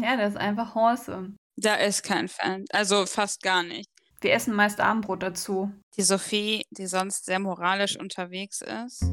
Ja, der ist einfach wholesome. Da ist kein Fan. Also fast gar nicht. Wir essen meist Abendbrot dazu. Die Sophie, die sonst sehr moralisch unterwegs ist.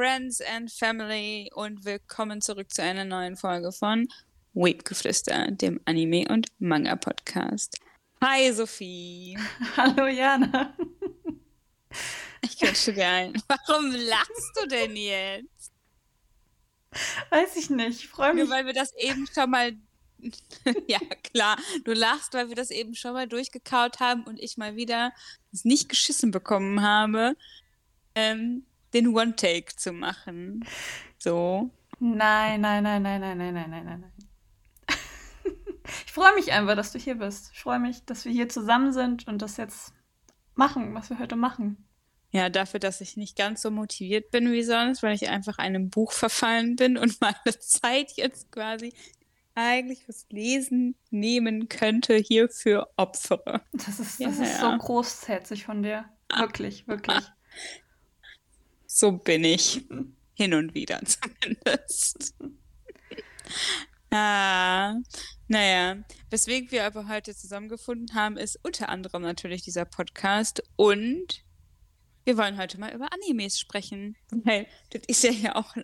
Friends and Family und willkommen zurück zu einer neuen Folge von Weepgeflüster, dem Anime- und Manga-Podcast. Hi, Sophie. Hallo, Jana. Ich könnte geil. Warum lachst du denn jetzt? Weiß ich nicht. Ich freue mich. Nur weil wir das eben schon mal. ja, klar. Du lachst, weil wir das eben schon mal durchgekaut haben und ich mal wieder es nicht geschissen bekommen habe, ähm, den One-Take zu machen. So. Nein, nein, nein, nein, nein, nein, nein, nein, nein, nein. Ich freue mich einfach, dass du hier bist. Ich freue mich, dass wir hier zusammen sind und das jetzt machen, was wir heute machen. Ja, dafür, dass ich nicht ganz so motiviert bin wie sonst, weil ich einfach einem Buch verfallen bin und meine Zeit jetzt quasi eigentlich fürs Lesen nehmen könnte, hierfür opfere. Das ist, Ja, das ist ja. so großherzig von dir. Wirklich, wirklich. So bin ich. Hin und wieder zumindest. Ah, naja, weswegen wir aber heute zusammengefunden haben, ist unter anderem natürlich dieser Podcast und wir wollen heute mal über Animes sprechen, weil das ist ja hier auch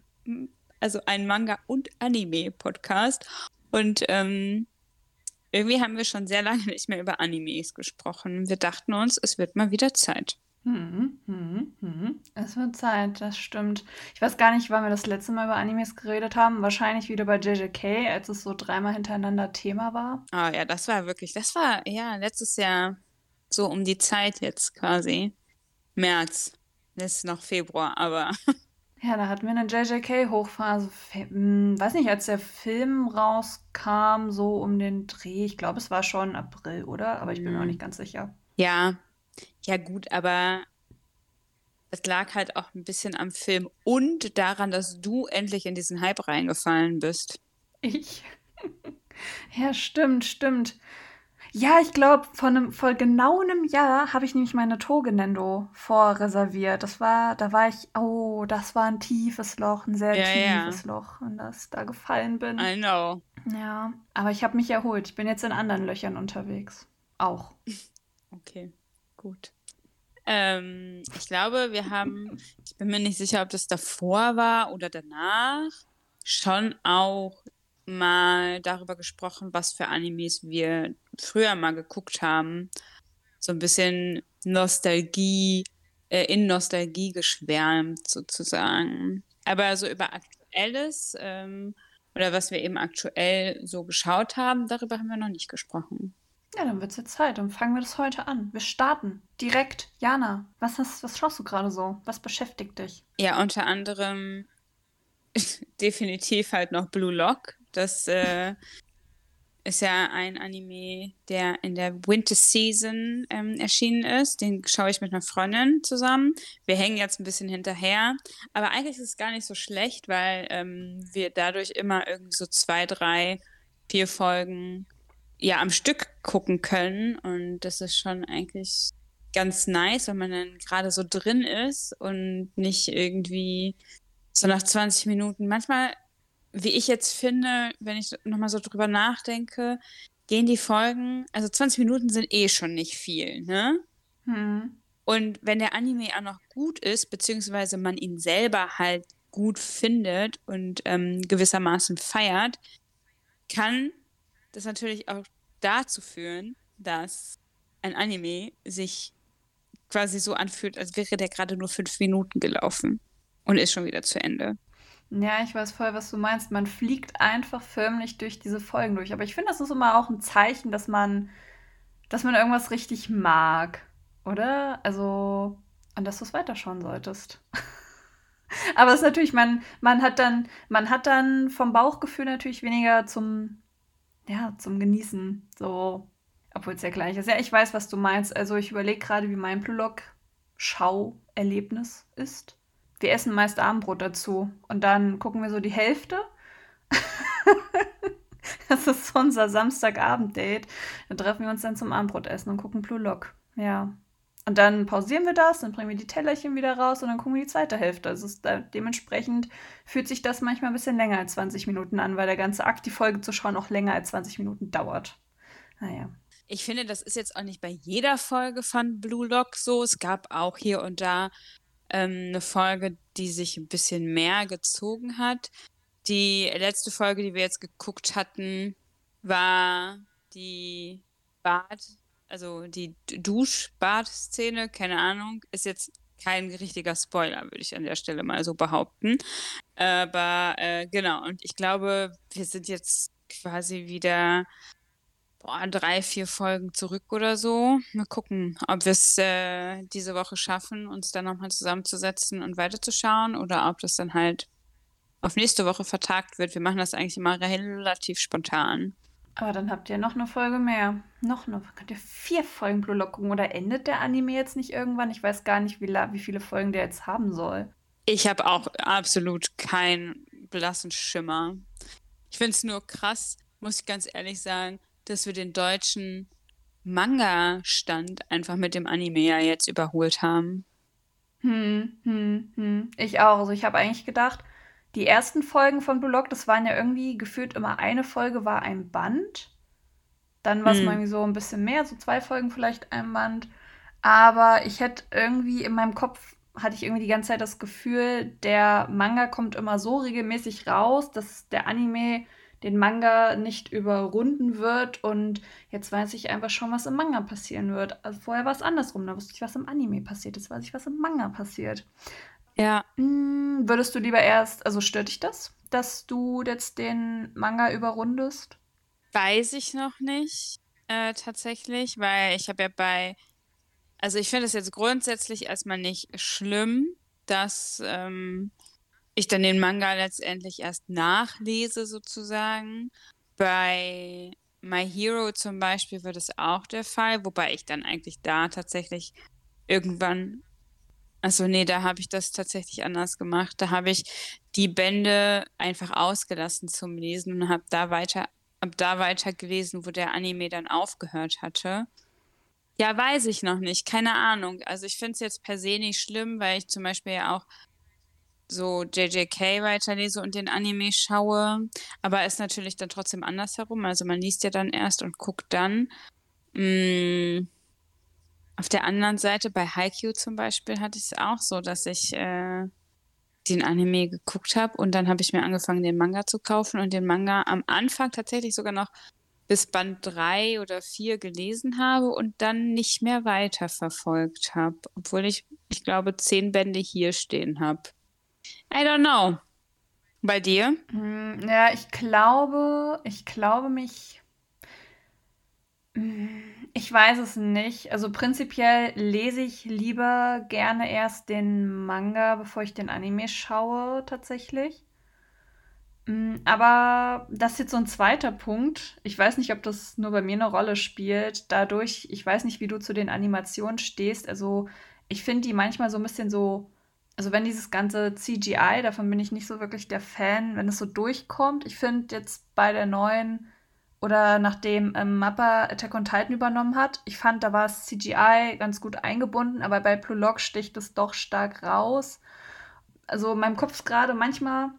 also ein Manga- und Anime-Podcast und ähm, irgendwie haben wir schon sehr lange nicht mehr über Animes gesprochen. Wir dachten uns, es wird mal wieder Zeit. Mhm, mhm, mhm. Es wird Zeit, das stimmt. Ich weiß gar nicht, wann wir das letzte Mal über Animes geredet haben. Wahrscheinlich wieder bei JJK, als es so dreimal hintereinander Thema war. Ah ja, das war wirklich, das war ja letztes Jahr so um die Zeit jetzt quasi. März. Das ist noch Februar, aber Ja, da hatten wir eine JJK-Hochphase. Hm, Weiß nicht, als der Film rauskam, so um den Dreh. Ich glaube, es war schon April, oder? Aber ich bin mir auch nicht ganz sicher. ja, ja gut, aber es lag halt auch ein bisschen am Film und daran, dass du endlich in diesen Hype reingefallen bist. Ich. Ja, stimmt, stimmt. Ja, ich glaube, vor, einem, vor genau einem Jahr habe ich nämlich meine Togenendo vorreserviert. Das war, da war ich, oh, das war ein tiefes Loch, ein sehr Ja, ja. tiefes Loch, in das da gefallen bin. I know. Ja, aber ich habe mich erholt. Ich bin jetzt in anderen Löchern unterwegs. Auch. Okay, gut. Ähm, ich glaube, wir haben, ich bin mir nicht sicher, ob das davor war oder danach, schon auch mal darüber gesprochen, was für Animes wir früher mal geguckt haben. So ein bisschen Nostalgie, äh, in Nostalgie geschwärmt sozusagen. Aber so über Aktuelles, ähm, oder was wir eben aktuell so geschaut haben, darüber haben wir noch nicht gesprochen. Ja, dann wird's jetzt Zeit. Dann fangen wir das heute an. Wir starten direkt. Jana, was, hast, was schaust du gerade so? Was beschäftigt dich? Ja, unter anderem definitiv halt noch Blue Lock. Das äh, ist ja ein Anime, der in der Winter Season ähm, erschienen ist. Den schaue ich mit einer Freundin zusammen. Wir hängen jetzt ein bisschen hinterher, aber eigentlich ist es gar nicht so schlecht, weil ähm, wir dadurch immer irgendwie so zwei, drei, vier Folgen ja am Stück gucken können und das ist schon eigentlich ganz nice, wenn man dann gerade so drin ist und nicht irgendwie so nach 20 Minuten. Manchmal, wie ich jetzt finde, wenn ich nochmal so drüber nachdenke, gehen die Folgen, also 20 Minuten sind eh schon nicht viel, ne? Hm. Und wenn der Anime auch noch gut ist, beziehungsweise man ihn selber halt gut findet und ähm, gewissermaßen feiert, kann das natürlich auch dazu führen, dass ein Anime sich quasi so anfühlt, als wäre der gerade nur fünf Minuten gelaufen und ist schon wieder zu Ende. Ja, ich weiß voll, was du meinst. Man fliegt einfach förmlich durch diese Folgen durch. Aber ich finde, das ist immer auch ein Zeichen, dass man, dass man irgendwas richtig mag, oder? Also, und dass du es weiterschauen solltest. Aber es ist natürlich, man, man hat dann, man hat dann vom Bauchgefühl natürlich weniger zum, ja, zum Genießen. So, obwohl es ja gleich ist. Ja, ich weiß, was du meinst. Also ich überlege gerade, wie mein Blue-Lock Schauerlebnis ist. wir essen meist Abendbrot dazu. Und dann gucken wir so die Hälfte. das ist so unser Samstagabend-Date. Da treffen wir uns dann zum Abendbrot essen und gucken Blue Lock. Ja. Und dann pausieren wir das, dann bringen wir die Tellerchen wieder raus und dann gucken wir die zweite Hälfte. Also da, dementsprechend fühlt sich das manchmal ein bisschen länger als 20 Minuten an, weil der ganze Akt, die Folge zu schauen, auch länger als 20 Minuten dauert. Naja. Ich finde, das ist jetzt auch nicht bei jeder Folge von Blue Lock so. Es gab auch hier und da ähm, eine Folge, die sich ein bisschen mehr gezogen hat. Die letzte Folge, die wir jetzt geguckt hatten, war die Bad, also die Dusch-Bad-Szene, keine Ahnung, ist jetzt kein richtiger Spoiler, würde ich an der Stelle mal so behaupten. Aber äh, genau, und ich glaube, wir sind jetzt quasi wieder boah, drei, vier Folgen zurück oder so. Mal gucken, ob wir es äh, diese Woche schaffen, uns dann nochmal zusammenzusetzen und weiterzuschauen oder ob das dann halt auf nächste Woche vertagt wird. Wir machen das eigentlich immer relativ spontan. Aber dann habt ihr noch eine Folge mehr. Noch eine. Könnt ihr vier Folgen Blue Lock gucken? Oder endet der Anime jetzt nicht irgendwann? Ich weiß gar nicht, wie, wie viele Folgen der jetzt haben soll. Ich habe auch absolut keinen blassen Schimmer. Ich finde es nur krass, muss ich ganz ehrlich sagen, dass wir den deutschen Manga-Stand einfach mit dem Anime ja jetzt überholt haben. Hm, hm, hm. Ich auch. Also ich habe eigentlich gedacht, die ersten Folgen von Blue Lock, das waren ja irgendwie gefühlt immer eine Folge war ein Band. Dann war es hm. mal irgendwie so ein bisschen mehr, so zwei Folgen vielleicht ein Band. Aber ich hätte irgendwie in meinem Kopf hatte ich irgendwie die ganze Zeit das Gefühl, der Manga kommt immer so regelmäßig raus, dass der Anime den Manga nicht überrunden wird. Und jetzt weiß ich einfach schon, was im Manga passieren wird. Also vorher war es andersrum. Da wusste ich, was im Anime passiert. Jetzt weiß ich, was im Manga passiert. Ja. Hm, würdest du lieber erst, also stört dich das, dass du jetzt den Manga überrundest? Weiß ich noch nicht, äh, tatsächlich, weil ich habe ja bei, also ich finde es jetzt grundsätzlich erstmal nicht schlimm, dass ähm, ich dann den Manga letztendlich erst nachlese, sozusagen. Bei My Hero zum Beispiel wird es auch der Fall, wobei ich dann eigentlich da tatsächlich irgendwann. Also nee, da habe ich das tatsächlich anders gemacht. Da habe ich die Bände einfach ausgelassen zum Lesen und habe da weiter, hab da weiter gelesen, wo der Anime dann aufgehört hatte. Ja, weiß ich noch nicht, keine Ahnung. Also ich finde es jetzt per se nicht schlimm, weil ich zum Beispiel ja auch so JJK weiterlese und den Anime schaue. Aber ist natürlich dann trotzdem andersherum. Also man liest ja dann erst und guckt dann. Mm, auf der anderen Seite, bei Haikyuu zum Beispiel, hatte ich es auch so, dass ich äh, den Anime geguckt habe und dann habe ich mir angefangen, den Manga zu kaufen und den Manga am Anfang tatsächlich sogar noch bis Band 3 oder 4 gelesen habe und dann nicht mehr weiterverfolgt habe, obwohl ich, ich glaube, zehn Bände hier stehen habe. I don't know. Bei dir? Hm, ja, ich glaube, ich glaube mich. Ich weiß es nicht. Also prinzipiell lese ich lieber gerne erst den Manga, bevor ich den Anime schaue, tatsächlich. Hm, aber das ist jetzt so ein zweiter Punkt. Ich weiß nicht, ob das nur bei mir eine Rolle spielt. Dadurch, ich weiß nicht, wie du zu den Animationen stehst. Also ich finde die manchmal so ein bisschen so also wenn dieses ganze CGI, davon bin ich nicht so wirklich der Fan, wenn es so durchkommt. Ich finde jetzt bei der neuen oder nachdem ähm, Mappa Attack on Titan übernommen hat, ich fand, da war das CGI ganz gut eingebunden, aber bei Prolog sticht es doch stark raus. Also in meinem Kopf gerade manchmal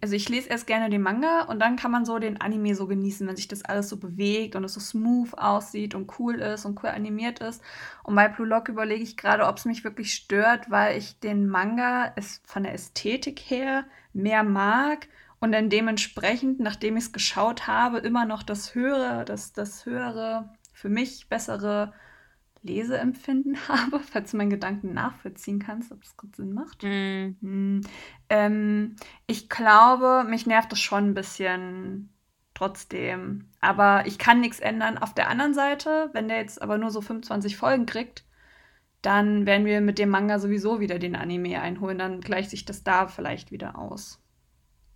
also ich lese erst gerne den Manga und dann kann man so den Anime so genießen, wenn sich das alles so bewegt und es so smooth aussieht und cool ist und cool animiert ist. Und bei Blue Lock überlege ich gerade, ob es mich wirklich stört, weil ich den Manga es von der Ästhetik her mehr mag und dann dementsprechend, nachdem ich es geschaut habe, immer noch das höhere, das, das höhere, für mich bessere Leseempfinden habe, falls du meinen Gedanken nachvollziehen kannst, ob das gut Sinn macht. Mm. Mm. Ähm, ich glaube, mich nervt das schon ein bisschen trotzdem. Aber ich kann nichts ändern. Auf der anderen Seite, wenn der jetzt aber nur so 25 Folgen kriegt, dann werden wir mit dem Manga sowieso wieder den Anime einholen. Dann gleicht sich das da vielleicht wieder aus.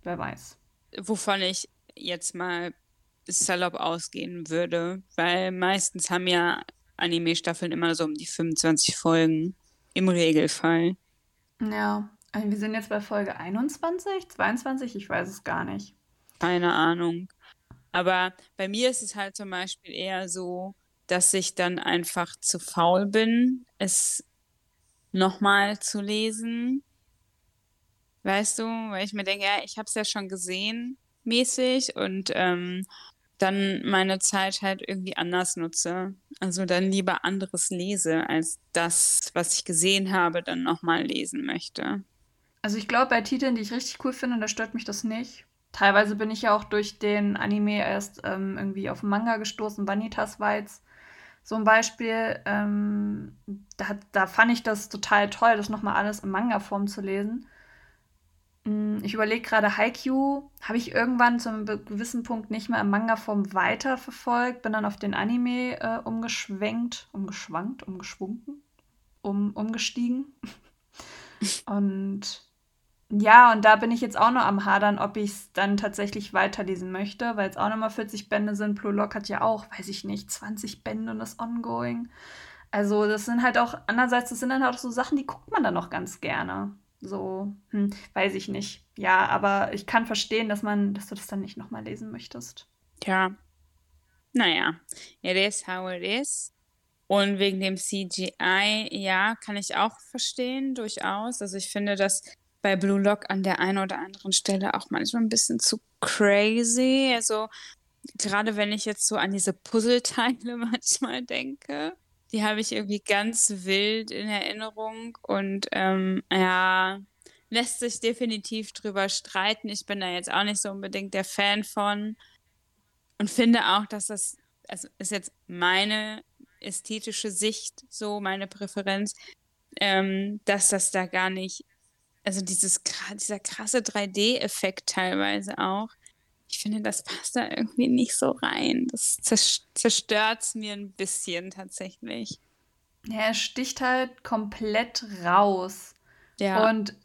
Wer weiß. Wovon ich jetzt mal salopp ausgehen würde, weil meistens haben ja Anime-Staffeln immer so um die 25 Folgen. Im Regelfall. Ja, Also wir sind jetzt bei Folge 21, 22, ich weiß es gar nicht. Keine Ahnung. Aber bei mir ist es halt zum Beispiel eher so, dass ich dann einfach zu faul bin, es nochmal zu lesen. Weißt du, weil ich mir denke, ja, ich habe es ja schon gesehen, mäßig, und ähm, dann meine Zeit halt irgendwie anders nutze. Also dann lieber anderes lese, als das, was ich gesehen habe, dann nochmal lesen möchte. Also ich glaube, bei Titeln, die ich richtig cool finde, da stört mich das nicht. Teilweise bin ich ja auch durch den Anime erst ähm, irgendwie auf Manga gestoßen. Vanitas jetzt so ein Beispiel. Ähm, da, da fand ich das total toll, das nochmal alles in Manga-Form zu lesen. Mm, ich überlege gerade, Haikyuu habe ich irgendwann zu einem gewissen Punkt nicht mehr in Manga-Form weiterverfolgt, bin dann auf den Anime äh, umgeschwenkt, umgeschwankt, umgeschwunken, um, umgestiegen. Und ja, und da bin ich jetzt auch noch am Hadern, ob ich es dann tatsächlich weiterlesen möchte, weil es auch nochmal 40 Bände sind. Plulok hat ja auch, weiß ich nicht, 20 Bände und das Ongoing. Also, das sind halt auch, andererseits, das sind dann auch so Sachen, die guckt man dann noch ganz gerne. So, hm, weiß ich nicht. Ja, aber ich kann verstehen, dass man, dass du das dann nicht nochmal lesen möchtest. Ja. Naja, it is how it is. Und wegen dem CGI, ja, kann ich auch verstehen, durchaus. Also ich finde, dass bei Blue Lock an der einen oder anderen Stelle auch manchmal ein bisschen zu crazy. Also gerade wenn ich jetzt so an diese Puzzleteile manchmal denke, die habe ich irgendwie ganz wild in Erinnerung und ähm, ja, lässt sich definitiv drüber streiten. Ich bin da jetzt auch nicht so unbedingt der Fan von und finde auch, dass das, also ist jetzt meine ästhetische Sicht, so meine Präferenz, ähm, dass das da gar nicht also dieses, dieser krasse 3D-Effekt teilweise auch. Ich finde, das passt da irgendwie nicht so rein. Das zerstört es mir ein bisschen tatsächlich. Ja, er sticht halt komplett raus. Ja. Und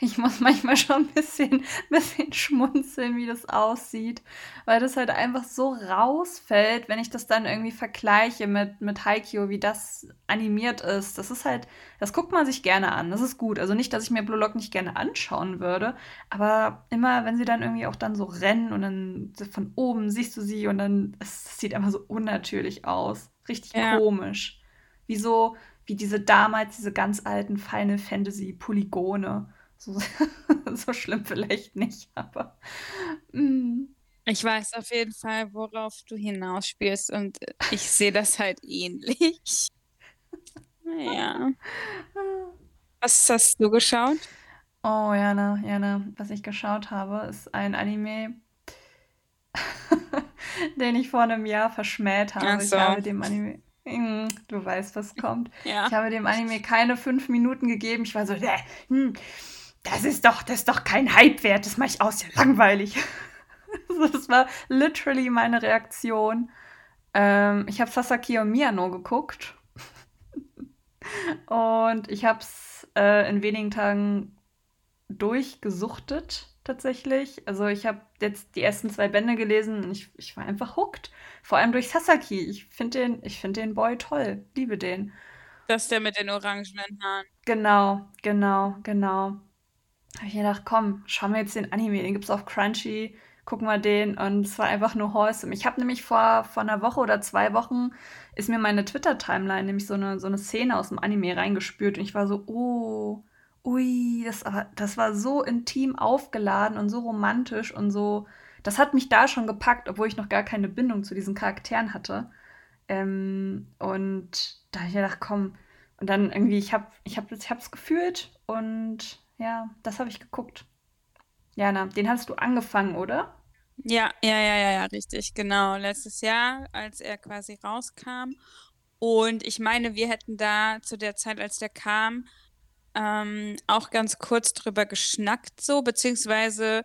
ich muss manchmal schon ein bisschen, bisschen schmunzeln, wie das aussieht, weil das halt einfach so rausfällt, wenn ich das dann irgendwie vergleiche mit, mit Haikyuu, wie das animiert ist. Das ist halt, das guckt man sich gerne an, das ist gut. Also nicht, dass ich mir Blue Lock nicht gerne anschauen würde, aber immer, wenn sie dann irgendwie auch dann so rennen und dann von oben siehst du sie und dann, es sieht einfach so unnatürlich aus. Richtig ja. komisch. Wie so, wie diese damals, diese ganz alten Final Fantasy Polygone. So, so schlimm vielleicht nicht, aber. Mm. Ich weiß auf jeden Fall, worauf du hinausspielst und ich sehe das halt ähnlich. Naja. Was hast du geschaut? Oh, Jana, Jana, was ich geschaut habe, ist ein Anime, den ich vor einem Jahr verschmäht habe. So. Ich habe dem Anime. Hm, du weißt, was kommt. Ja. Ich habe dem Anime keine fünf Minuten gegeben. Ich war so, äh, hm, das ist doch, das ist doch kein Hype wert, das mache ich aus, ja langweilig. das war literally meine Reaktion. Ähm, ich habe Sasaki und Miyano geguckt. und ich habe es äh, in wenigen Tagen durchgesuchtet, tatsächlich. Also ich habe jetzt die ersten zwei Bände gelesen und ich, ich war einfach hooked. Vor allem durch Sasaki. Ich finde den, find den Boy toll. Liebe den. Das ist der mit den orangenen Haaren. Genau, genau, genau habe ich gedacht, komm, schauen wir jetzt den Anime, den gibt es auf Crunchy, gucken wir den und es war einfach nur wholesome. Ich habe nämlich vor, vor einer Woche oder zwei Wochen ist mir meine Twitter-Timeline nämlich so eine, so eine Szene aus dem Anime reingespürt und ich war so, oh, ui, das, das war so intim aufgeladen und so romantisch und so, das hat mich da schon gepackt, obwohl ich noch gar keine Bindung zu diesen Charakteren hatte. Ähm, und da habe ich gedacht, komm, und dann irgendwie, ich habe ich hab, ich gefühlt und ja, das habe ich geguckt. Jana, den hast du angefangen, oder? Ja, ja, ja, ja, ja, richtig, genau. Letztes Jahr, als er quasi rauskam. Und ich meine, wir hätten da zu der Zeit, als der kam, ähm, auch ganz kurz drüber geschnackt, so, beziehungsweise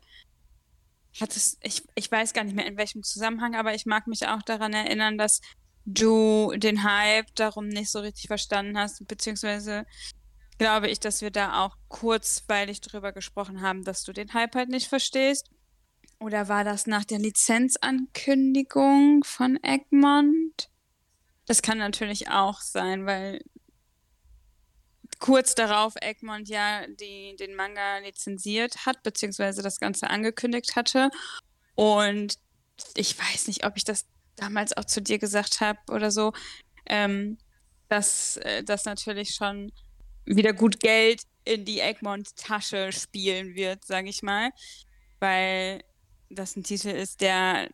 hat es, ich, ich weiß gar nicht mehr in welchem Zusammenhang, aber ich mag mich auch daran erinnern, dass du den Hype darum nicht so richtig verstanden hast, beziehungsweise glaube ich, dass wir da auch kurzweilig drüber gesprochen haben, dass du den Hype halt nicht verstehst. Oder war das nach der Lizenzankündigung von Egmont? Das kann natürlich auch sein, weil kurz darauf Egmont ja die, den Manga lizenziert hat, beziehungsweise das Ganze angekündigt hatte. Und ich weiß nicht, ob ich das damals auch zu dir gesagt habe oder so, ähm, dass äh, das natürlich schon wieder gut Geld in die Egmont-Tasche spielen wird, sage ich mal, weil das ein Titel ist, der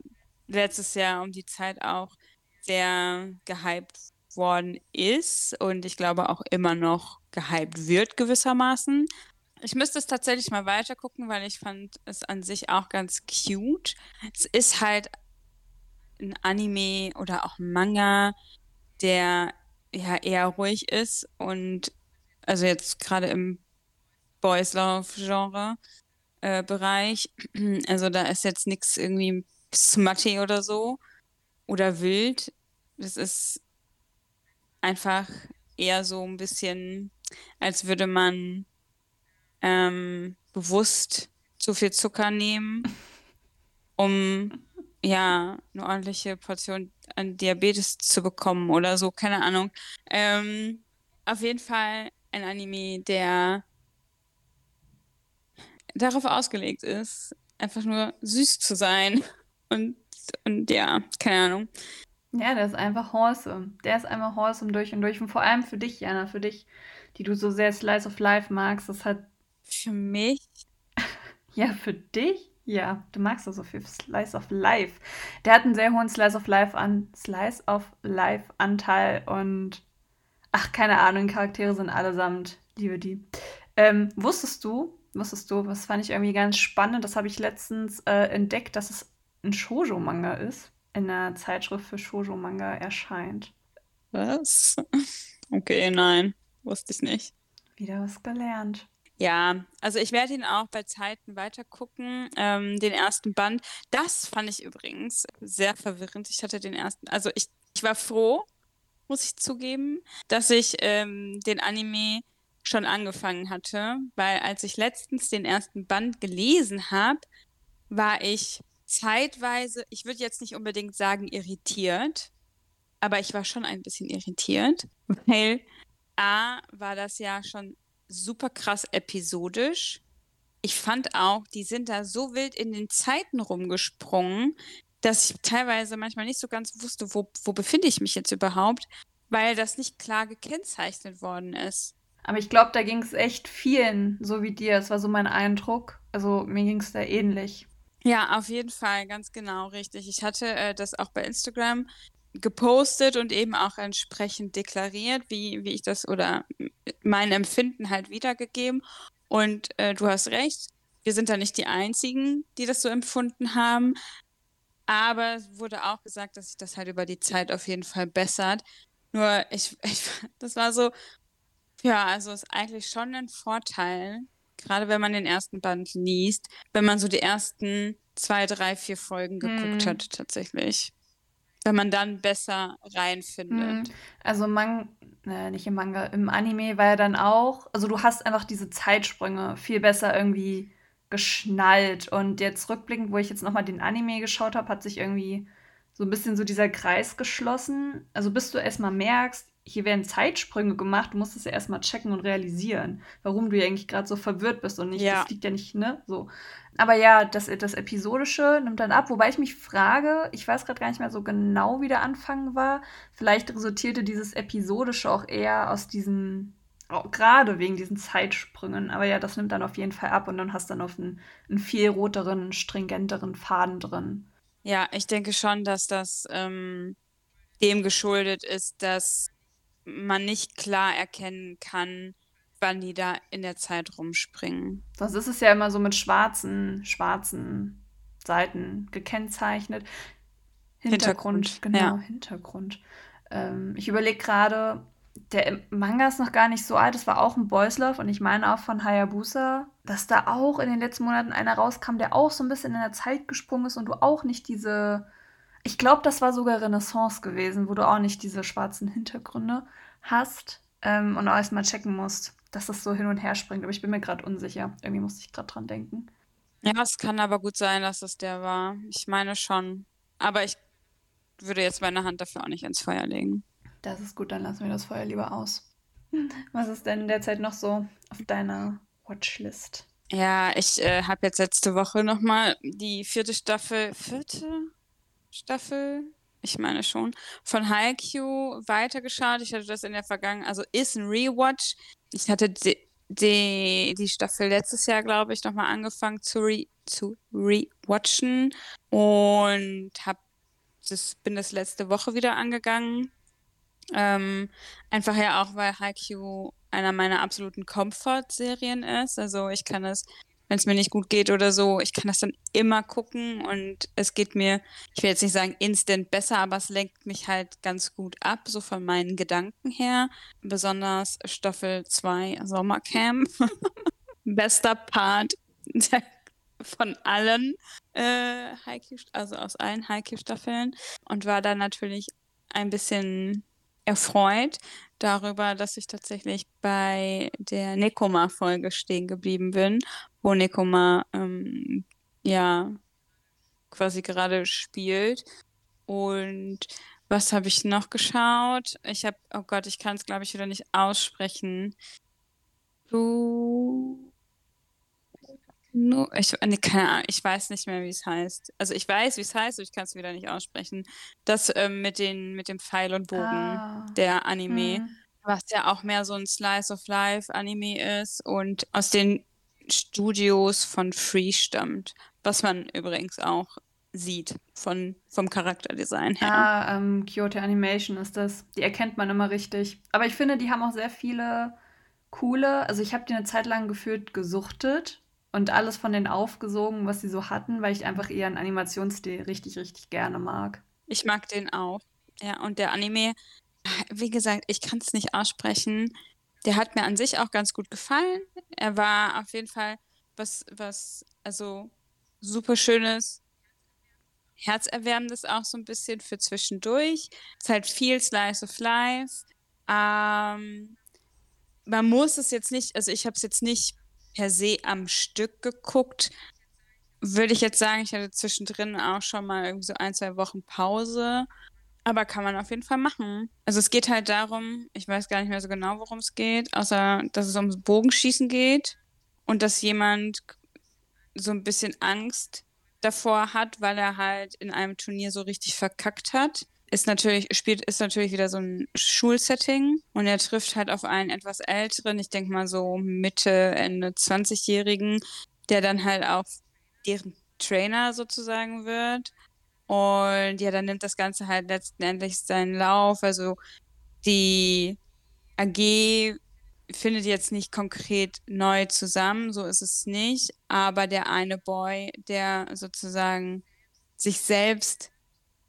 letztes Jahr um die Zeit auch sehr gehypt worden ist und ich glaube auch immer noch gehypt wird gewissermaßen. Ich müsste es tatsächlich mal weiter gucken, weil ich fand es an sich auch ganz cute. Es ist halt ein Anime oder auch ein Manga, der ja eher ruhig ist und also jetzt gerade im Boys Love Genre äh, Bereich. Also da ist jetzt nichts irgendwie smutty oder so oder wild. Das ist einfach eher so ein bisschen, als würde man ähm, bewusst zu viel Zucker nehmen, um ja eine ordentliche Portion an Diabetes zu bekommen oder so, keine Ahnung. Ähm, auf jeden Fall ein Anime, der darauf ausgelegt ist, einfach nur süß zu sein. Und, und ja, keine Ahnung. Ja, der ist einfach wholesome. Der ist einfach wholesome durch und durch. Und vor allem für dich, Jana, für dich, die du so sehr Slice of Life magst. Das hat. Für mich? ja, für dich? Ja, du magst doch so viel Slice of Life. Der hat einen sehr hohen Slice of Life an Slice of Life Anteil und ach, keine Ahnung, Charaktere sind allesamt, liebe die. Ähm, wusstest du, wusstest du, was fand ich irgendwie ganz spannend, das habe ich letztens äh, entdeckt, dass es ein Shoujo-Manga ist in der Zeitschrift für Shoujo-Manga erscheint. Was? Okay, nein, wusste ich nicht. Wieder was gelernt. Ja, also ich werde ihn auch bei Zeiten weiter gucken. Ähm, den ersten Band, das fand ich übrigens sehr verwirrend. Ich hatte den ersten, also ich, ich war froh, muss ich zugeben, dass ich ähm, den Anime schon angefangen hatte, weil als ich letztens den ersten Band gelesen habe, war ich zeitweise, ich würde jetzt nicht unbedingt sagen irritiert, aber ich war schon ein bisschen irritiert, weil A war das ja schon super krass episodisch. Ich fand auch, die sind da so wild in den Zeiten rumgesprungen, dass ich teilweise manchmal nicht so ganz wusste, wo, wo befinde ich mich jetzt überhaupt, weil das nicht klar gekennzeichnet worden ist. Aber ich glaube, da ging es echt vielen, so wie dir. Das war so mein Eindruck. Also mir ging es da ähnlich. Ja, auf jeden Fall, ganz genau, richtig. Ich hatte äh, das auch bei Instagram gepostet und eben auch entsprechend deklariert, wie, wie ich das oder mein Empfinden halt wiedergegeben. Und äh, du hast recht, wir sind da nicht die Einzigen, die das so empfunden haben. Aber es wurde auch gesagt, dass sich das halt über die Zeit auf jeden Fall bessert. Nur ich, ich das war so, ja, also ist eigentlich schon ein Vorteil, gerade wenn man den ersten Band liest, wenn man so die ersten zwei, drei, vier Folgen geguckt hm. hat, tatsächlich. Wenn man dann besser reinfindet. Hm. Also man, äh, nicht im Manga, im Anime war ja dann auch, also du hast einfach diese Zeitsprünge viel besser irgendwie geschnallt. Und jetzt rückblickend, wo ich jetzt nochmal den Anime geschaut habe, hat sich irgendwie so ein bisschen so dieser Kreis geschlossen. Also bis du erstmal merkst, hier werden Zeitsprünge gemacht, du musst es ja erstmal checken und realisieren, warum du ja eigentlich gerade so verwirrt bist und nicht, ja. das liegt ja nicht, ne? So. Aber ja, das, das Episodische nimmt dann ab, wobei ich mich frage, ich weiß gerade gar nicht mehr so genau, wie der Anfang war. Vielleicht resultierte dieses Episodische auch eher aus diesen, gerade wegen diesen Zeitsprüngen. Aber ja, das nimmt dann auf jeden Fall ab und dann hast du dann auf einen, einen viel roteren, stringenteren Faden drin. Ja, ich denke schon, dass das ähm, dem geschuldet ist, dass man nicht klar erkennen kann, wann die da in der Zeit rumspringen. Sonst ist es ja immer so mit schwarzen, schwarzen Seiten gekennzeichnet. Hintergrund, Hintergrund genau, ja. Hintergrund. Ähm, ich überlege gerade, der Manga ist noch gar nicht so alt, das war auch ein Boys Love und ich meine auch von Hayabusa, dass da auch in den letzten Monaten einer rauskam, der auch so ein bisschen in der Zeit gesprungen ist und du auch nicht diese ich glaube, das war sogar Renaissance gewesen, wo du auch nicht diese schwarzen Hintergründe hast ähm, und auch erstmal checken musst, dass das so hin und her springt. Aber ich bin mir gerade unsicher. Irgendwie musste ich gerade dran denken. Ja, es kann aber gut sein, dass es der war. Ich meine schon. Aber ich würde jetzt meine Hand dafür auch nicht ins Feuer legen. Das ist gut, dann lassen wir das Feuer lieber aus. Was ist denn derzeit noch so auf deiner Watchlist? Ja, ich äh, habe jetzt letzte Woche nochmal die vierte Staffel, vierte Staffel, ich meine schon, von Haikyuu weitergeschaut. Ich hatte das in der Vergangenheit, also ist ein Rewatch. Ich hatte die, die, die Staffel letztes Jahr, glaube ich, nochmal angefangen zu, re, zu rewatchen und hab das, bin das letzte Woche wieder angegangen. Ähm, einfach ja auch, weil Haikyuu einer meiner absoluten Comfort-Serien ist. Also ich kann es, wenn es mir nicht gut geht oder so, ich kann das dann immer gucken und es geht mir, ich will jetzt nicht sagen instant besser, aber es lenkt mich halt ganz gut ab, so von meinen Gedanken her. Besonders Staffel 2 Sommercamp. Bester Part von allen äh, Haikyuu, also aus allen Haikyuu-Staffeln und war dann natürlich ein bisschen erfreut darüber, dass ich tatsächlich bei der Nekoma-Folge stehen geblieben bin, wo Nekoma ähm, ja quasi gerade spielt. Und was habe ich noch geschaut? Ich habe, oh Gott, ich kann es glaube ich wieder nicht aussprechen. Du No, ich, nee, keine Ahnung, ich weiß nicht mehr, wie es heißt. Also ich weiß, wie es heißt, aber ich kann es wieder nicht aussprechen. Das ähm, mit, den, mit dem Pfeil und Bogen, ah. der Anime, hm. was ja auch mehr so ein Slice of Life Anime ist und aus den Studios von Free stammt. Was man übrigens auch sieht von, vom Charakterdesign her. Ah, ähm, Kyoto Animation ist das. Die erkennt man immer richtig. Aber ich finde, die haben auch sehr viele coole, also ich habe die eine Zeit lang gefühlt gesuchtet und alles von denen aufgesogen, was sie so hatten, weil ich einfach ihren Animationsstil richtig, richtig gerne mag. Ich mag den auch. Ja, und der Anime, wie gesagt, ich kann es nicht aussprechen. Der hat mir an sich auch ganz gut gefallen. Er war auf jeden Fall was, was, also super schönes, herzerwärmendes auch so ein bisschen für zwischendurch. Es ist halt viel Slice of Life. Ähm, man muss es jetzt nicht, also ich habe es jetzt nicht per se am Stück geguckt. Würde ich jetzt sagen, ich hatte zwischendrin auch schon mal irgendwie so ein, zwei Wochen Pause. Aber kann man auf jeden Fall machen. Also es geht halt darum, ich weiß gar nicht mehr so genau, worum es geht, außer dass es ums Bogenschießen geht und dass jemand so ein bisschen Angst davor hat, weil er halt in einem Turnier so richtig verkackt hat ist natürlich, spielt, ist natürlich wieder so ein Schulsetting und er trifft halt auf einen etwas älteren, ich denke mal so Mitte, Ende 20-Jährigen, der dann halt auch deren Trainer sozusagen wird. Und ja, dann nimmt das Ganze halt letztendlich seinen Lauf. Also die AG findet jetzt nicht konkret neu zusammen, so ist es nicht. Aber der eine Boy, der sozusagen sich selbst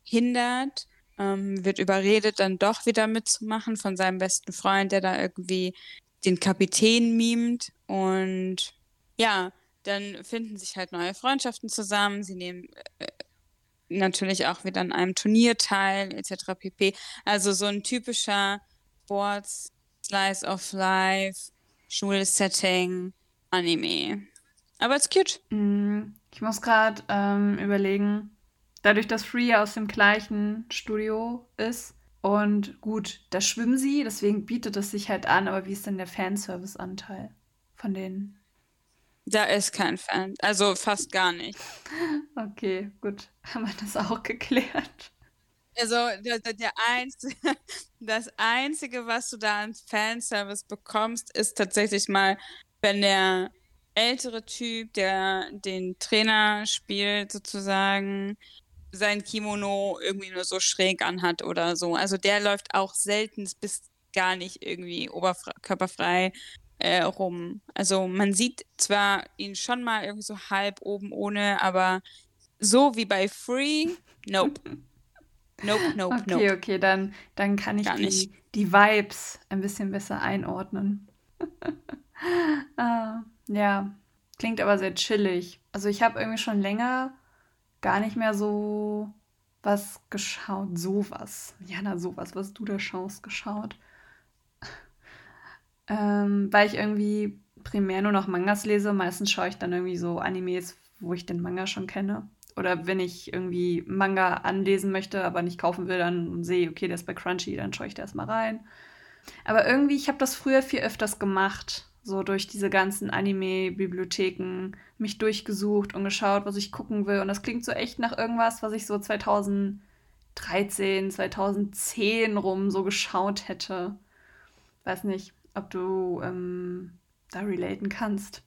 hindert, ähm, wird überredet, dann doch wieder mitzumachen von seinem besten Freund, der da irgendwie den Kapitän mimt. Und ja, dann finden sich halt neue Freundschaften zusammen. Sie nehmen äh, natürlich auch wieder an einem Turnier teil, etc. pp. Also so ein typischer Sports, Slice of Life, Schulsetting, Anime. Aber es ist cute. Mm, ich muss gerade ähm, überlegen, Dadurch, dass Free aus dem gleichen Studio ist. Und gut, da schwimmen sie, deswegen bietet es sich halt an, aber wie ist denn der Fanservice-Anteil von denen? Da ist kein Fan, also fast gar nicht. Okay, gut, haben wir das auch geklärt. Also der, der Einzige, das Einzige, was du da an Fanservice bekommst, ist tatsächlich mal, wenn der ältere Typ, der den Trainer spielt, sozusagen, sein Kimono irgendwie nur so schräg anhat oder so. Also der läuft auch selten bis gar nicht irgendwie oberkörperfrei äh, rum. Also man sieht zwar ihn schon mal irgendwie so halb oben ohne, aber so wie bei Free, nope. Nope, nope, okay, nope. Okay, dann, dann kann ich die, die Vibes ein bisschen besser einordnen. ah, ja, klingt aber sehr chillig. Also ich habe irgendwie schon länger gar nicht mehr so was geschaut. Sowas. Jana, sowas, was du da schaust, geschaut. ähm, weil ich irgendwie primär nur noch Mangas lese. Meistens schaue ich dann irgendwie so Animes, wo ich den Manga schon kenne. Oder wenn ich irgendwie Manga anlesen möchte, aber nicht kaufen will, dann sehe, okay, der ist bei Crunchy, dann schaue ich da erstmal rein. Aber irgendwie, ich habe das früher viel öfters gemacht. So durch diese ganzen Anime-Bibliotheken mich durchgesucht und geschaut, was ich gucken will. Und das klingt so echt nach irgendwas, was ich so 2013, 2010 rum so geschaut hätte. Weiß nicht, ob du ähm, da relaten kannst.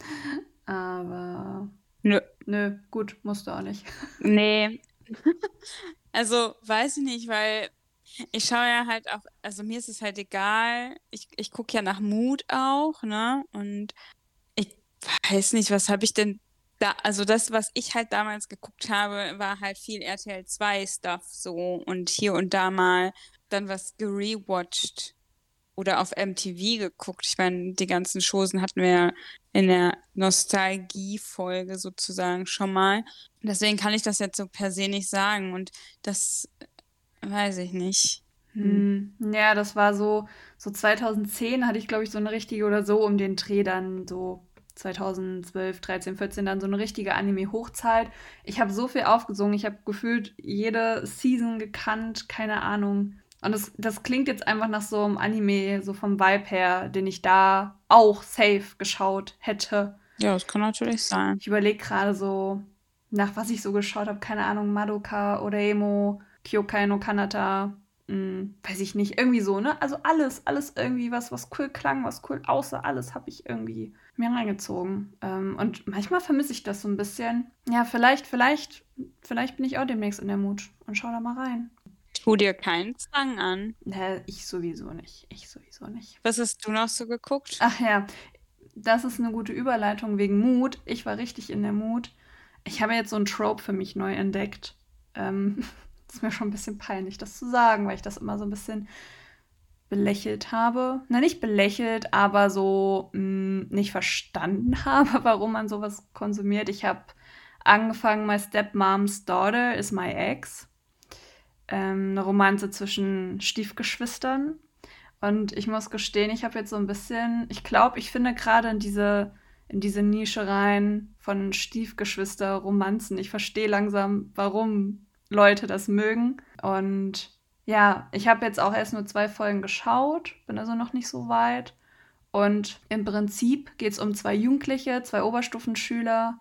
Aber. Nö. Nö, gut, musst du auch nicht. Nee. Also, weiß ich nicht, weil ich schaue ja halt auch, also mir ist es halt egal. Ich, ich gucke ja nach Mut auch, ne? Und ich weiß nicht, was habe ich denn da, also das, was ich halt damals geguckt habe, war halt viel RTL 2 Stuff so und hier und da mal dann was gerewatcht oder auf MTV geguckt. Ich meine, die ganzen Chosen hatten wir ja in der Nostalgie-Folge sozusagen schon mal. Deswegen kann ich das jetzt so per se nicht sagen. Und das weiß ich nicht. Hm. Ja, das war so, so 2010 hatte ich, glaube ich, so eine richtige oder so um den Dreh dann so 2012, 13, 14 dann so eine richtige Anime-Hochzeit. Ich habe so viel aufgesungen, ich habe gefühlt jede Season gekannt, keine Ahnung. Und das, das klingt jetzt einfach nach so einem Anime, so vom Vibe her, den ich da auch safe geschaut hätte. Ja, das kann natürlich sein. Ich überlege gerade so, nach was ich so geschaut habe, keine Ahnung, Madoka, Oreimo, Kyokai no Kanata, hm, weiß ich nicht, irgendwie so, ne? Also alles, alles irgendwie was, was cool klang, was cool aussah, alles habe ich irgendwie mir reingezogen. Ähm, und manchmal vermisse ich das so ein bisschen. Ja, vielleicht, vielleicht, vielleicht bin ich auch demnächst in der Mut und schau da mal rein. Tu dir keinen Zwang an. Ne, ich sowieso nicht. Ich sowieso nicht. Was hast du noch so geguckt? Ach ja, das ist eine gute Überleitung wegen Mut. Ich war richtig in der Mut. Ich habe jetzt so ein Trope für mich neu entdeckt. Ähm, ist mir schon ein bisschen peinlich, das zu sagen, weil ich das immer so ein bisschen belächelt habe. Na, nicht belächelt, aber so mh, hm, nicht verstanden habe, warum man sowas konsumiert. Ich habe angefangen, My Stepmom's Daughter is My Ex ähm, eine Romanze zwischen Stiefgeschwistern. Und ich muss gestehen, ich habe jetzt so ein bisschen, ich glaube, ich finde gerade in diese, in diese Nische rein von Stiefgeschwister-Romanzen. Ich verstehe langsam, warum Leute das mögen. Und ja, ich habe jetzt auch erst nur zwei Folgen geschaut, bin also noch nicht so weit. Und im Prinzip geht es um zwei Jugendliche, zwei Oberstufenschüler,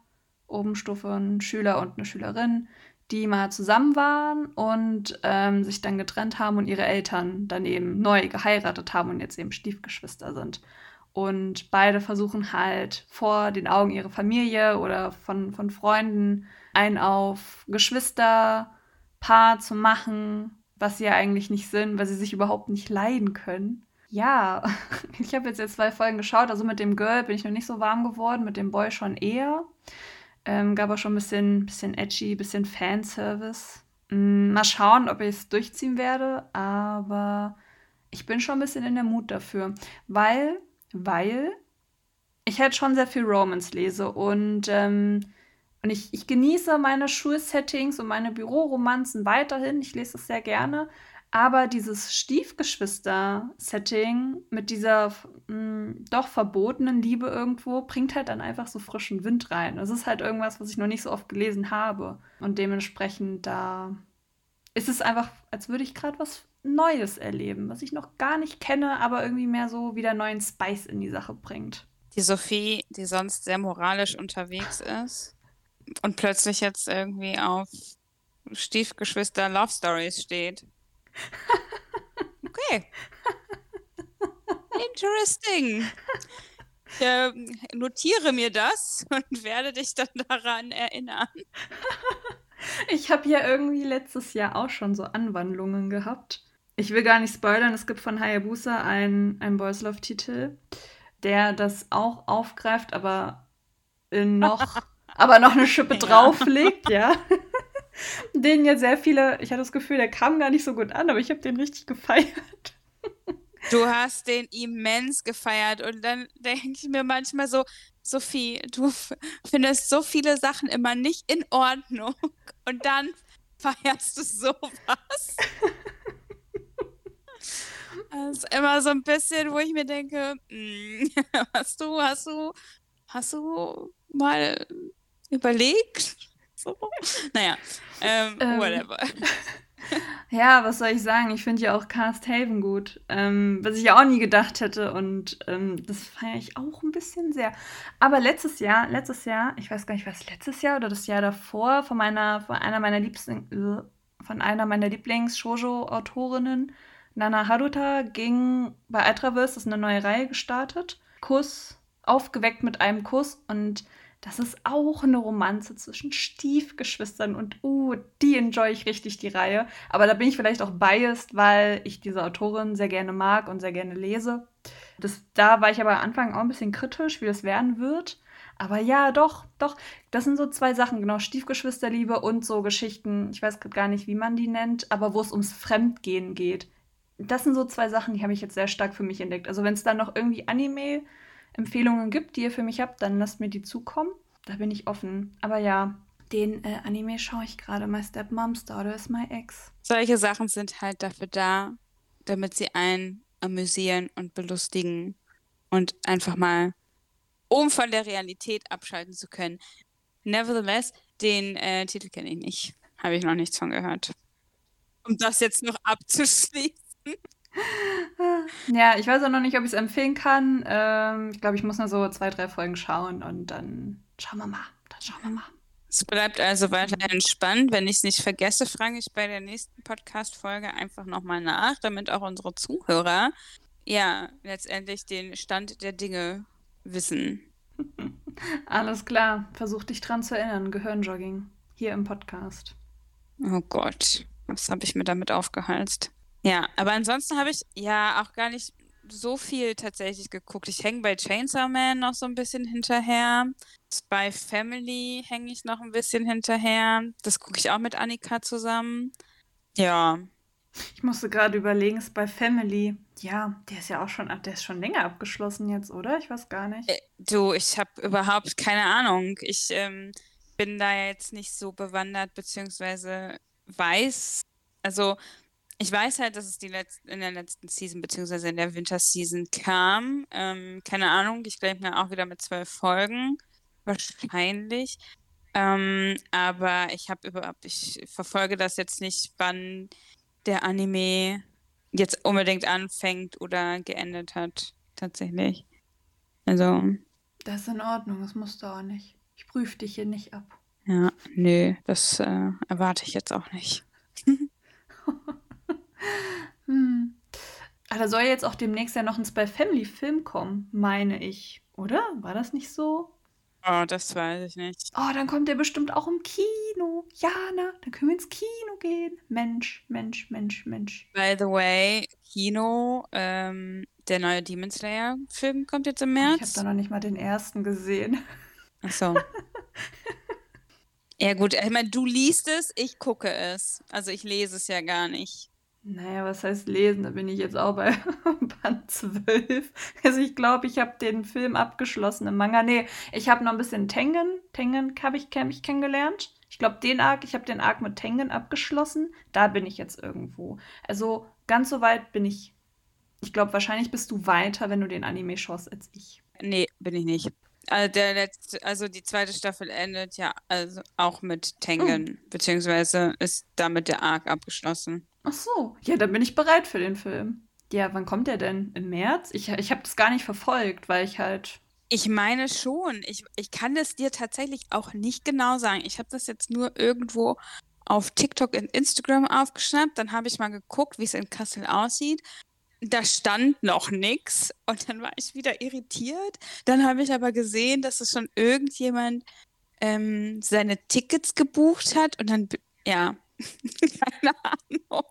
Obenstufenschüler und eine Schülerin, die mal zusammen waren und ähm, sich dann getrennt haben und ihre Eltern dann eben neu geheiratet haben und jetzt eben Stiefgeschwister sind. Und beide versuchen halt vor den Augen ihrer Familie oder von, von Freunden ein auf Geschwisterpaar zu machen, was sie ja eigentlich nicht sind, weil sie sich überhaupt nicht leiden können. Ja, ich habe jetzt, jetzt zwei Folgen geschaut, also mit dem Girl bin ich noch nicht so warm geworden, mit dem Boy schon eher. Ähm, gab auch schon ein bisschen, bisschen edgy, bisschen Fanservice. Mm, mal schauen, ob ich es durchziehen werde, aber ich bin schon ein bisschen in der Mut dafür, weil, weil ich halt schon sehr viel Romance lese und, ähm, und ich, ich genieße meine Schulsettings und meine Büroromanzen weiterhin. Ich lese es sehr gerne. Aber dieses Stiefgeschwister-Setting mit dieser mh, hm, doch verbotenen Liebe irgendwo bringt halt dann einfach so frischen Wind rein. Es ist halt irgendwas, was ich noch nicht so oft gelesen habe. Und dementsprechend da ist es einfach, als würde ich gerade was Neues erleben, was ich noch gar nicht kenne, aber irgendwie mehr so wieder neuen Spice in die Sache bringt. Die Sophie, die sonst sehr moralisch unterwegs ist und plötzlich jetzt irgendwie auf Stiefgeschwister Love Stories steht. Okay. Interesting. Ich äh, notiere mir das und werde dich dann daran erinnern. Ich habe ja irgendwie letztes Jahr auch schon so Anwandlungen gehabt. Ich will gar nicht spoilern, es gibt von Hayabusa einen, einen Boys Love-Titel, der das auch aufgreift, aber noch, aber noch eine Schippe ja. drauflegt, ja den ja sehr viele, ich hatte das Gefühl, der kam gar nicht so gut an, aber ich habe den richtig gefeiert. Du hast den immens gefeiert und dann denke ich mir manchmal so, Sophie, du findest so viele Sachen immer nicht in Ordnung und dann feierst du sowas. Das ist immer so ein bisschen, wo ich mir denke, hm, hast du, hast du, hast du mal überlegt? So. Naja, ähm, ähm, whatever. Ja, was soll ich sagen? Ich finde ja auch Cast Haven gut. Ähm, was ich ja auch nie gedacht hätte. Und ähm, das feiere ich auch ein bisschen sehr. Aber letztes Jahr, letztes Jahr, ich weiß gar nicht, was letztes Jahr oder das Jahr davor, von meiner, von einer meiner liebsten, äh, von einer meiner Lieblings-Shoujo-Autorinnen, Nana Haruta, ging bei Ultraverse, das ist eine neue Reihe gestartet. Kuss, aufgeweckt mit einem Kuss und das ist auch eine Romanze zwischen Stiefgeschwistern und uh, die enjoy ich richtig, die Reihe. Aber da bin ich vielleicht auch biased, weil ich diese Autorin sehr gerne mag und sehr gerne lese. Das, da war ich aber am Anfang auch ein bisschen kritisch, wie das werden wird. Aber ja, doch, doch. Das sind so zwei Sachen, genau. Stiefgeschwisterliebe und so Geschichten, ich weiß gar nicht, wie man die nennt, aber wo es ums Fremdgehen geht. Das sind so zwei Sachen, die habe ich jetzt sehr stark für mich entdeckt. Also wenn es dann noch irgendwie Anime Empfehlungen gibt, die ihr für mich habt, dann lasst mir die zukommen. Da bin ich offen. Aber ja, den äh, Anime schaue ich gerade. My Stepmom's Daughter is my ex. Solche Sachen sind halt dafür da, damit sie einen amüsieren und belustigen und einfach mal, um von der Realität abschalten zu können. Nevertheless, den äh, Titel kenne ich nicht. Habe ich noch nichts von gehört. Um das jetzt noch abzuschließen. Ja, ich weiß auch noch nicht, ob ich es empfehlen kann. Ähm, ich glaube, ich muss nur so zwei, drei Folgen schauen und dann schauen wir mal. Dann schauen wir mal. Es bleibt also weiterhin spannend. Wenn ich es nicht vergesse, frage ich bei der nächsten Podcast-Folge einfach nochmal nach, damit auch unsere Zuhörer ja letztendlich den Stand der Dinge wissen. Alles klar. Versuch dich dran zu erinnern. Gehirnjogging. Hier im Podcast. Oh Gott. Was habe ich mir damit aufgehalst? Ja, aber ansonsten habe ich ja auch gar nicht so viel tatsächlich geguckt. Ich hänge bei Chainsaw Man noch so ein bisschen hinterher. Spy Family hänge ich noch ein bisschen hinterher. Das gucke ich auch mit Annika zusammen. Ja. Ich musste gerade überlegen, Spy Family. Ja, der ist ja auch schon, der ist schon länger abgeschlossen jetzt, oder? Ich weiß gar nicht. Äh, du, ich habe überhaupt keine Ahnung. Ich ähm, bin da jetzt nicht so bewandert, beziehungsweise weiß, also ich weiß halt, dass es die letzten, in der letzten Season beziehungsweise in der Winterseason kam. Ähm, keine Ahnung, ich glaube mir auch wieder mit zwölf Folgen. Wahrscheinlich. Ähm, aber ich habe überhaupt, ich verfolge das jetzt nicht, wann der Anime jetzt unbedingt anfängt oder geendet hat. Tatsächlich. Also. Das ist in Ordnung, das musst du auch nicht. Ich prüfe dich hier nicht ab. Ja, nö, das äh, erwarte ich jetzt auch nicht. Hm. Ah, da soll jetzt auch demnächst ja noch ein Spy Family Film kommen, meine ich. Oder? War das nicht so? Oh, das weiß ich nicht. Oh, dann kommt der bestimmt auch im Kino. Jana, dann können wir ins Kino gehen. Mensch, Mensch, Mensch, Mensch. By the way, Kino, ähm, der neue Demon Slayer Film kommt jetzt im März. Ich habe da noch nicht mal den ersten gesehen. Ach so. ja gut, ich meine, du liest es, ich gucke es. Also ich lese es ja gar nicht. Naja, was heißt lesen? Da bin ich jetzt auch bei Band 12. Also ich glaube, ich habe den Film abgeschlossen im Manga. Nee, ich habe noch ein bisschen Tengen. Tengen habe ich, hab ich kennengelernt. Ich glaube, den Arc, ich habe den Arc mit Tengen abgeschlossen. Da bin ich jetzt irgendwo. Also ganz so weit bin ich. Ich glaube, wahrscheinlich bist du weiter, wenn du den Anime schaust, als ich. Nee, bin ich nicht. Also, der letzte, also die zweite Staffel endet ja also auch mit Tengen, mhm. beziehungsweise ist damit der Arc abgeschlossen. Ach so, ja, dann bin ich bereit für den Film. Ja, wann kommt der denn? Im März? Ich, ich habe das gar nicht verfolgt, weil ich halt. Ich meine schon. Ich, ich kann das dir tatsächlich auch nicht genau sagen. Ich habe das jetzt nur irgendwo auf TikTok und Instagram aufgeschnappt. Dann habe ich mal geguckt, wie es in Kassel aussieht. Da stand noch nichts und dann war ich wieder irritiert. Dann habe ich aber gesehen, dass es schon irgendjemand ähm, seine Tickets gebucht hat und dann, ja, keine Ahnung.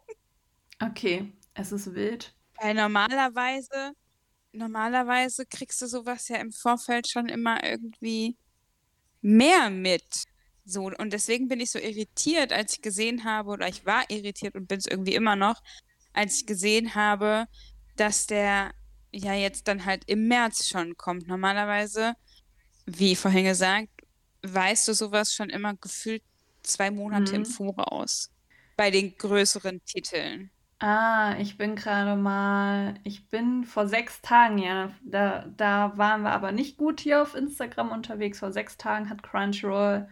Okay, es ist wild. Weil normalerweise, normalerweise kriegst du sowas ja im Vorfeld schon immer irgendwie mehr mit. So, und deswegen bin ich so irritiert, als ich gesehen habe, oder ich war irritiert und bin es irgendwie immer noch, als ich gesehen habe, dass der ja jetzt dann halt im März schon kommt. Normalerweise, wie vorhin gesagt, weißt du sowas schon immer gefühlt zwei Monate mhm. im Voraus. Bei den größeren Titeln. Ah, ich bin gerade mal, ich bin vor sechs Tagen, ja, da, da waren wir aber nicht gut hier auf Instagram unterwegs. Vor sechs Tagen hat Crunchyroll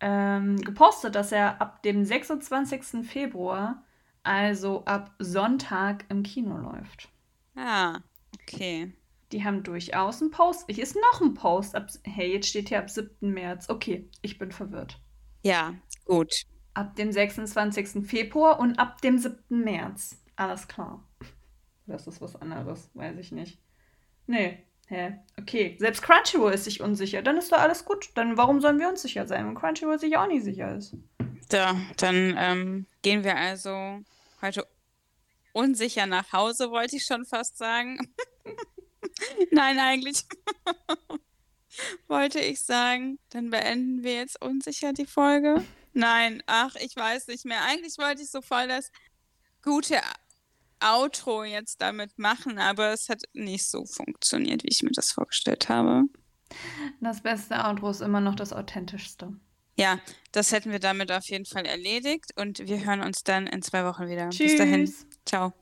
ähm, gepostet, dass er ab dem 26. Februar also ab Sonntag im Kino läuft. Ah, okay. Die haben durchaus einen Post. Hier ist noch ein Post. Ab, hey, jetzt steht hier ab 7. März. Okay, ich bin verwirrt. Ja, gut. Ab dem 26. Februar und ab dem 7. März. Alles klar. Das ist was anderes, weiß ich nicht. Nee, hä? Okay, selbst Crunchyroll ist sich unsicher. Dann ist doch alles gut. Dann warum sollen wir uns sicher sein, wenn Crunchyroll sich auch nicht sicher ist? Ja, dann ähm, gehen wir also heute unsicher nach Hause, wollte ich schon fast sagen. Nein, eigentlich wollte ich sagen, dann beenden wir jetzt unsicher die Folge. Nein, ach, ich weiß nicht mehr. Eigentlich wollte ich so voll das gute Outro jetzt damit machen, aber es hat nicht so funktioniert, wie ich mir das vorgestellt habe. Das beste Outro ist immer noch das authentischste. Ja, das hätten wir damit auf jeden Fall erledigt und wir hören uns dann in zwei Wochen wieder. Tschüss. Bis dahin. Ciao.